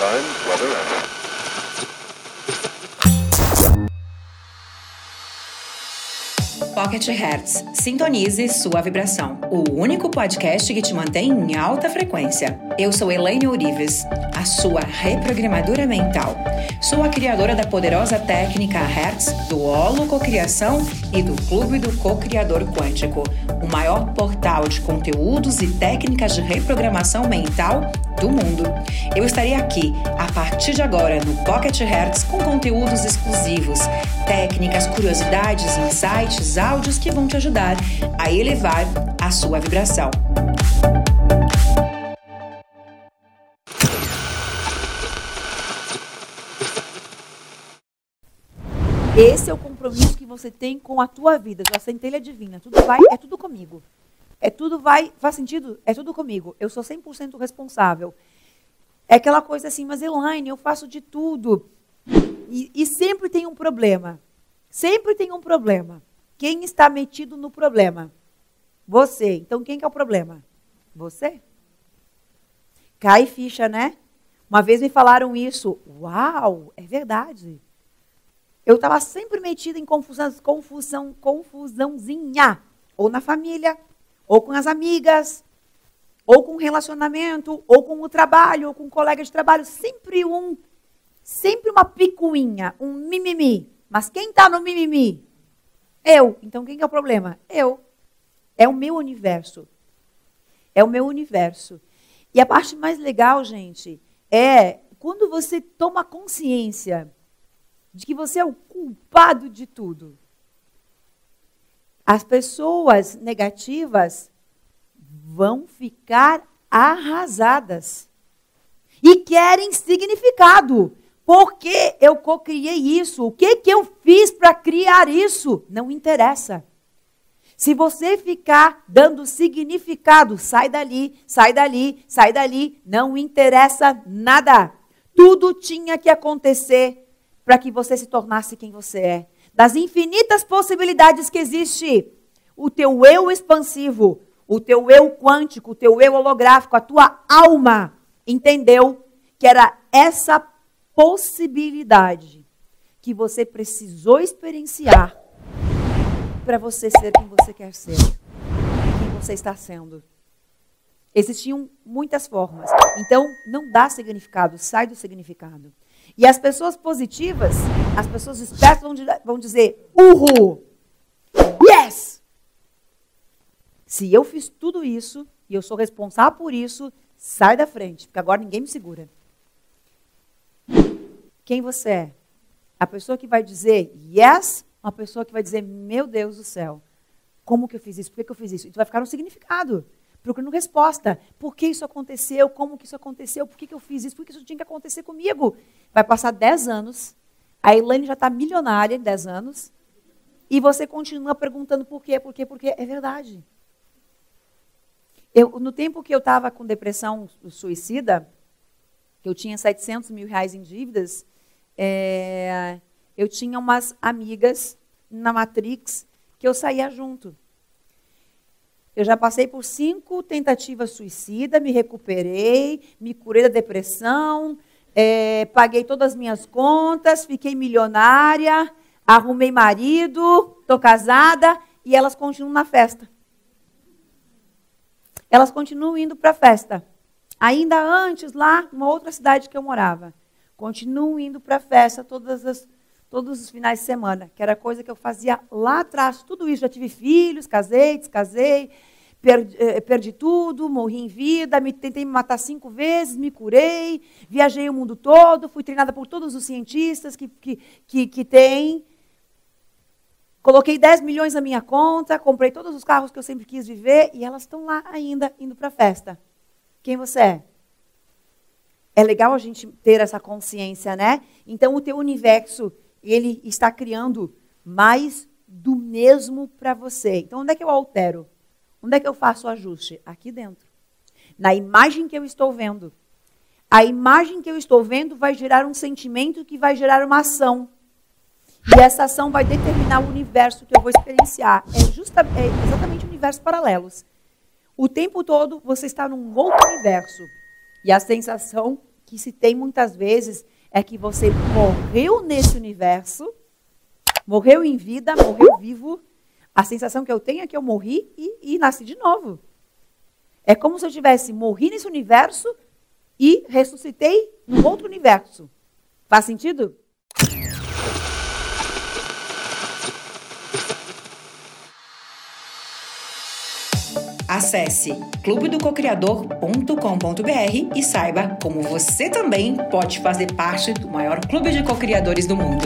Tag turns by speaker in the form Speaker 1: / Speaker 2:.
Speaker 1: Times, weather, and
Speaker 2: Pocket Hertz. Sintonize sua vibração. O único podcast que te mantém em alta frequência. Eu sou Elaine Ourives, a sua reprogramadora mental. Sou a criadora da poderosa técnica Hertz, do Holo Cocriação e do Clube do Co-Criador Quântico, o maior portal de conteúdos e técnicas de reprogramação mental do mundo. Eu estarei aqui a partir de agora no Pocket Hertz com conteúdos exclusivos, técnicas, curiosidades, insights, áudios que vão te ajudar a elevar a sua vibração.
Speaker 3: Esse é o compromisso que você tem com a tua vida, sua centelha divina. Tudo vai, é tudo comigo. É tudo vai, faz sentido? É tudo comigo. Eu sou 100% responsável. É aquela coisa assim, mas Elaine, eu faço de tudo. E, e sempre tem um problema. Sempre tem um problema. Quem está metido no problema? Você. Então quem que é o problema? Você. Cai ficha, né? Uma vez me falaram isso. Uau, é verdade. Eu estava sempre metida em confusão, confusão, confusãozinha. Ou na família, ou com as amigas, ou com o relacionamento, ou com o trabalho, ou com um colega de trabalho. Sempre um, sempre uma picuinha, um mimimi. Mas quem está no mimimi? Eu. Então quem que é o problema? Eu. É o meu universo. É o meu universo. E a parte mais legal, gente, é quando você toma consciência de que você é o culpado de tudo. As pessoas negativas vão ficar arrasadas e querem significado. Por que eu co-criei isso? O que, que eu fiz para criar isso? Não interessa. Se você ficar dando significado, sai dali, sai dali, sai dali, não interessa nada. Tudo tinha que acontecer para que você se tornasse quem você é. Das infinitas possibilidades que existe, o teu eu expansivo, o teu eu quântico, o teu eu holográfico, a tua alma entendeu que era essa possibilidade que você precisou experienciar para você ser quem você quer ser, quem você está sendo. Existiam muitas formas. Então, não dá significado, sai do significado. E as pessoas positivas, as pessoas espertas vão, vão dizer: Uhul! Yes! Se eu fiz tudo isso e eu sou responsável por isso, sai da frente, porque agora ninguém me segura quem você é. A pessoa que vai dizer yes, uma pessoa que vai dizer, meu Deus do céu, como que eu fiz isso? Por que, que eu fiz isso? E tu vai ficar no significado, procurando resposta. Por que isso aconteceu? Como que isso aconteceu? Por que, que eu fiz isso? Por que isso tinha que acontecer comigo? Vai passar 10 anos, a Elaine já está milionária em 10 anos, e você continua perguntando por quê, por quê, por quê. É verdade. Eu, no tempo que eu estava com depressão suicida, que eu tinha 700 mil reais em dívidas, é, eu tinha umas amigas na Matrix que eu saía junto. Eu já passei por cinco tentativas suicidas, me recuperei, me curei da depressão, é, paguei todas as minhas contas, fiquei milionária, arrumei marido, estou casada e elas continuam na festa. Elas continuam indo para a festa. Ainda antes, lá, numa outra cidade que eu morava. Continuo indo para a festa todas as, todos os finais de semana, que era coisa que eu fazia lá atrás. Tudo isso, já tive filhos, casei, descasei, perdi, eh, perdi tudo, morri em vida, me, tentei me matar cinco vezes, me curei, viajei o mundo todo, fui treinada por todos os cientistas que, que, que, que tem. Coloquei 10 milhões na minha conta, comprei todos os carros que eu sempre quis viver e elas estão lá ainda indo para a festa. Quem você é? É legal a gente ter essa consciência, né? Então o teu universo, ele está criando mais do mesmo para você. Então onde é que eu altero? Onde é que eu faço o ajuste? Aqui dentro. Na imagem que eu estou vendo. A imagem que eu estou vendo vai gerar um sentimento que vai gerar uma ação. E essa ação vai determinar o universo que eu vou experienciar. É, justa, é exatamente universos paralelos. O tempo todo você está num outro universo. E a sensação que se tem muitas vezes é que você morreu nesse universo, morreu em vida, morreu vivo. A sensação que eu tenho é que eu morri e, e nasci de novo. É como se eu tivesse morrido nesse universo e ressuscitei no outro universo. Faz sentido?
Speaker 2: Acesse clubedococriador.com.br e saiba como você também pode fazer parte do maior clube de cocriadores do mundo.